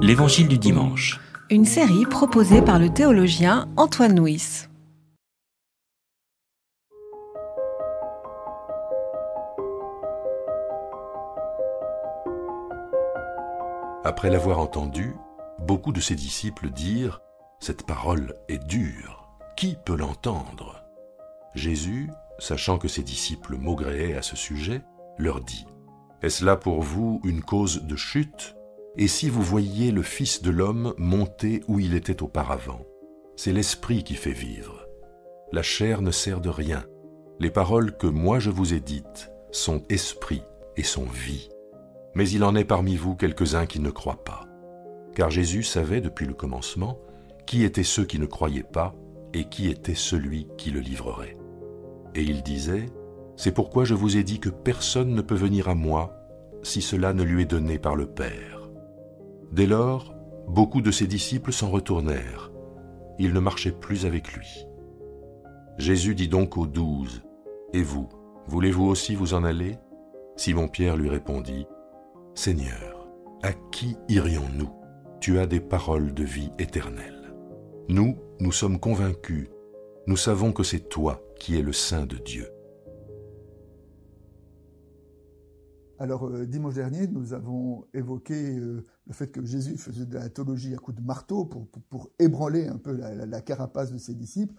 L'Évangile du dimanche. Une série proposée par le théologien Antoine Nuis. Après l'avoir entendu, beaucoup de ses disciples dirent Cette parole est dure, qui peut l'entendre? Jésus, sachant que ses disciples maugréaient à ce sujet, leur dit Est-ce là pour vous une cause de chute? Et si vous voyiez le Fils de l'homme monter où il était auparavant C'est l'Esprit qui fait vivre. La chair ne sert de rien. Les paroles que moi je vous ai dites sont esprit et sont vie. Mais il en est parmi vous quelques-uns qui ne croient pas. Car Jésus savait depuis le commencement qui étaient ceux qui ne croyaient pas et qui était celui qui le livrerait. Et il disait, C'est pourquoi je vous ai dit que personne ne peut venir à moi si cela ne lui est donné par le Père. Dès lors, beaucoup de ses disciples s'en retournèrent. Ils ne marchaient plus avec lui. Jésus dit donc aux douze, Et vous, voulez-vous aussi vous en aller? Simon-Pierre lui répondit, Seigneur, à qui irions-nous? Tu as des paroles de vie éternelle. Nous, nous sommes convaincus, nous savons que c'est toi qui es le Saint de Dieu. Alors, euh, dimanche dernier, nous avons évoqué euh, le fait que Jésus faisait de la théologie à coups de marteau pour, pour, ébranler un peu la, carapace de ses disciples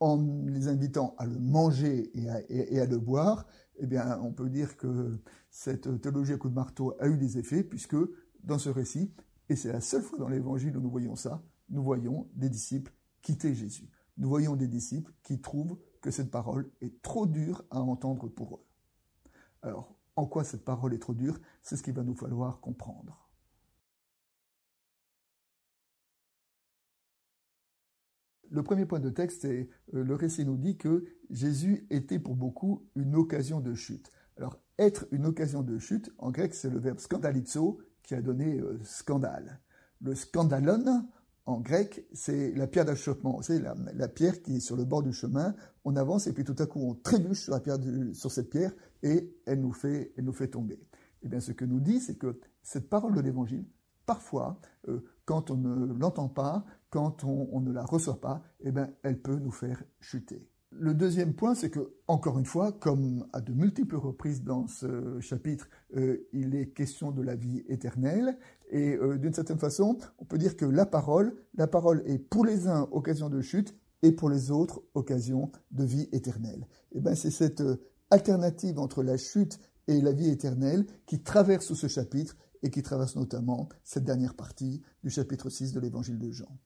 en les invitant à le manger et à, et à, le boire. Eh bien, on peut dire que cette théologie à coups de marteau a eu des effets, puisque dans ce récit, et c'est la seule fois dans l'évangile où nous voyons ça, nous voyons des disciples quitter Jésus. Nous voyons des disciples qui trouvent que cette parole est trop dure à entendre pour eux. Alors, en quoi cette parole est trop dure C'est ce qu'il va nous falloir comprendre. Le premier point de texte, c'est euh, le récit nous dit que Jésus était pour beaucoup une occasion de chute. Alors, être une occasion de chute, en grec, c'est le verbe scandalizo qui a donné euh, scandale. Le scandalon, en grec, c'est la pierre d'achoppement. C'est la, pierre qui est sur le bord du chemin. On avance et puis tout à coup on trébuche sur, la pierre sur cette pierre et elle nous fait, elle nous fait tomber. Et eh bien, ce que nous dit, c'est que cette parole de l'Évangile, parfois, euh, quand on ne l'entend pas, quand on, on, ne la reçoit pas, eh bien, elle peut nous faire chuter. Le deuxième point, c'est que, encore une fois, comme à de multiples reprises dans ce chapitre, euh, il est question de la vie éternelle. Et euh, d'une certaine façon, on peut dire que la parole, la parole est pour les uns occasion de chute et pour les autres occasion de vie éternelle. Et eh ben, c'est cette euh, alternative entre la chute et la vie éternelle qui traverse ce chapitre et qui traverse notamment cette dernière partie du chapitre 6 de l'évangile de Jean.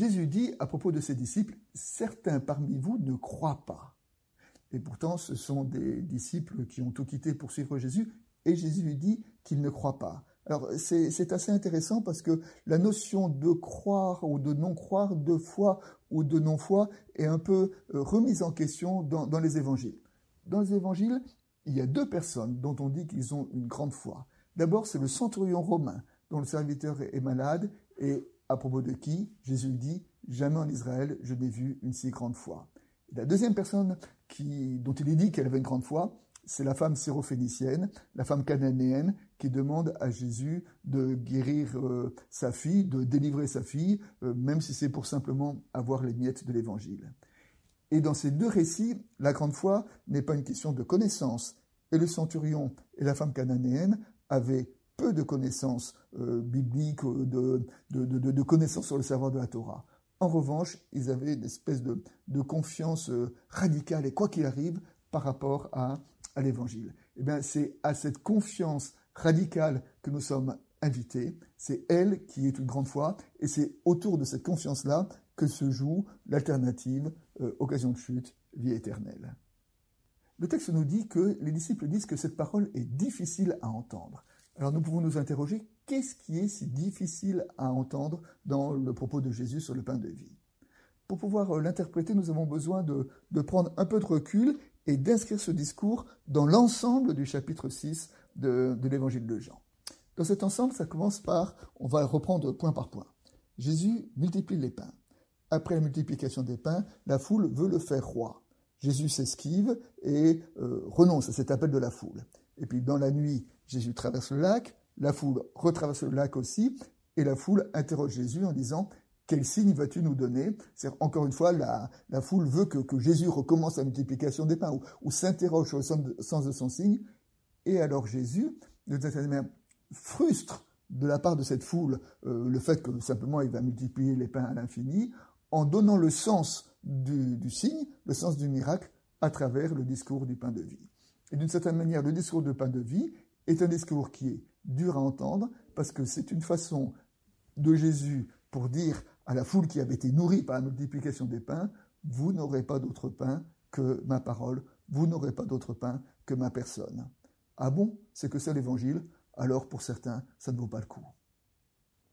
Jésus dit à propos de ses disciples, certains parmi vous ne croient pas. Et pourtant, ce sont des disciples qui ont tout quitté pour suivre Jésus, et Jésus dit qu'ils ne croient pas. Alors c'est assez intéressant parce que la notion de croire ou de non croire, de foi ou de non foi est un peu euh, remise en question dans, dans les évangiles. Dans les évangiles, il y a deux personnes dont on dit qu'ils ont une grande foi. D'abord, c'est le centurion romain dont le serviteur est malade et à propos de qui Jésus dit Jamais en Israël je n'ai vu une si grande foi. la deuxième personne qui, dont il est dit qu'elle avait une grande foi, c'est la femme syrophénicienne, la femme cananéenne, qui demande à Jésus de guérir euh, sa fille, de délivrer sa fille, euh, même si c'est pour simplement avoir les miettes de l'évangile. Et dans ces deux récits, la grande foi n'est pas une question de connaissance. Et le centurion et la femme cananéenne avaient peu de connaissances euh, bibliques, euh, de, connaissances sur le savoir de la Torah. En revanche, ils avaient une espèce de, confiance euh, radicale, et quoi qu'il arrive, par rapport à, l'Évangile. Eh bien, c'est à cette confiance radicale que nous sommes invités. C'est elle qui est une grande foi, et c'est autour de cette confiance-là que se joue l'alternative occasion de chute, vie éternelle. Le texte nous dit que les disciples disent que cette parole est difficile à entendre. Alors nous pouvons nous interroger, qu'est-ce qui est si difficile à entendre dans le propos de Jésus sur le pain de vie? Pour pouvoir euh, l'interpréter, nous avons besoin de, prendre un peu de recul et d'inscrire ce discours dans l'ensemble du chapitre 6 de, l'évangile de Jean. Dans cet ensemble, ça commence par, on va reprendre point par point. Jésus multiplie les pains. Après la multiplication des pains, la foule veut le faire roi. Jésus s'esquive et euh, renonce à cet appel de la foule. Et puis dans la nuit, Jésus traverse le lac, la foule retraverse le lac aussi, et la foule interroge Jésus en disant quel signe vas-tu nous donner? C'est encore une fois, la, foule veut que, Jésus recommence la multiplication des pains ou, s'interroge sur le sens de, son signe. Et alors Jésus, de cette manière, frustre de la part de cette foule euh, le fait que simplement il va multiplier les pains à l'infini, en donnant le sens du, du, signe, le sens du miracle, à travers le discours du pain de vie. Et d'une certaine manière, le discours du pain de vie est un discours qui est dur à entendre, parce que c'est une façon de Jésus pour dire à la foule qui avait été nourrie par la multiplication des pains, vous n'aurez pas d'autre pain que ma parole, vous n'aurez pas d'autre pain que ma personne. Ah bon, c'est que c'est l'évangile, alors pour certains, ça ne vaut pas le coup.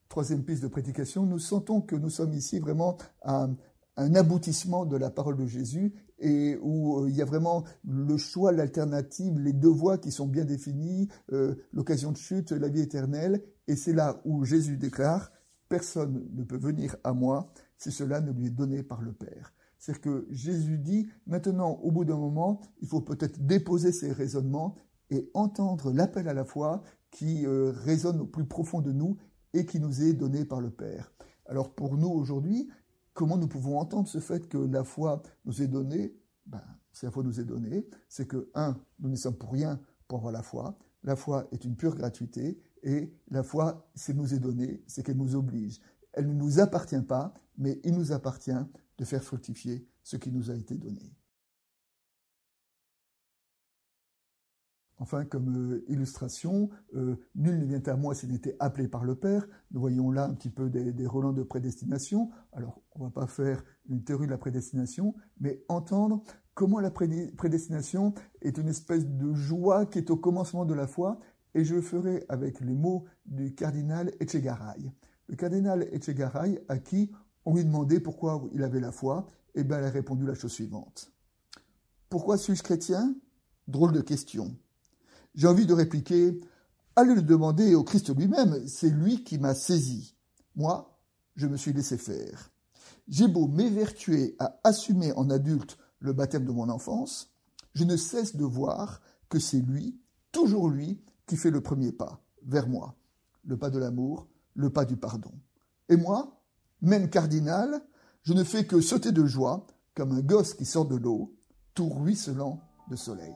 Troisième piste de prédication, nous sentons que nous sommes ici vraiment à un aboutissement de la parole de Jésus et où euh, il y a vraiment le choix, l'alternative, les deux voies qui sont bien définies, euh, l'occasion de chute, la vie éternelle, et c'est là où Jésus déclare Personne ne peut venir à moi si cela ne lui est donné par le Père. C'est-à-dire que Jésus dit, maintenant, au bout d'un moment, il faut peut-être déposer ses raisonnements et entendre l'appel à la foi qui euh, résonne au plus profond de nous et qui nous est donné par le Père. Alors pour nous aujourd'hui, comment nous pouvons entendre ce fait que la foi nous est donnée? Ben, Si la foi nous est donnée, c'est que, un, nous ne sommes pour rien pour avoir la foi. La foi est une pure gratuité et la foi, c'est nous est donnée, c'est qu'elle nous oblige. Elle ne nous appartient pas, mais il nous appartient de faire fructifier ce qui nous a été donné. Enfin, comme euh, illustration, euh, nul ne vient à moi s'il n'était appelé par le Père. Nous voyons là un petit peu des, relents de prédestination. Alors, on ne va pas faire une théorie de la prédestination, mais entendre comment la prédestination est une espèce de joie qui est au commencement de la foi et je le ferai avec les mots du cardinal Echegaray. Le cardinal Echegaray, à qui on lui demandait pourquoi il avait la foi, et eh bien, il a répondu la chose suivante. Pourquoi suis-je chrétien? Drôle de question. J'ai envie de répliquer, allez le demander au Christ lui-même, c'est lui qui m'a saisi. Moi, je me suis laissé faire. J'ai beau m'évertuer à assumer en adulte le baptême de mon enfance, je ne cesse de voir que c'est lui, toujours lui, qui fait le premier pas vers moi, le pas de l'amour, le pas du pardon. Et moi, même cardinal, je ne fais que sauter de joie comme un gosse qui sort de l'eau, tout ruisselant de soleil.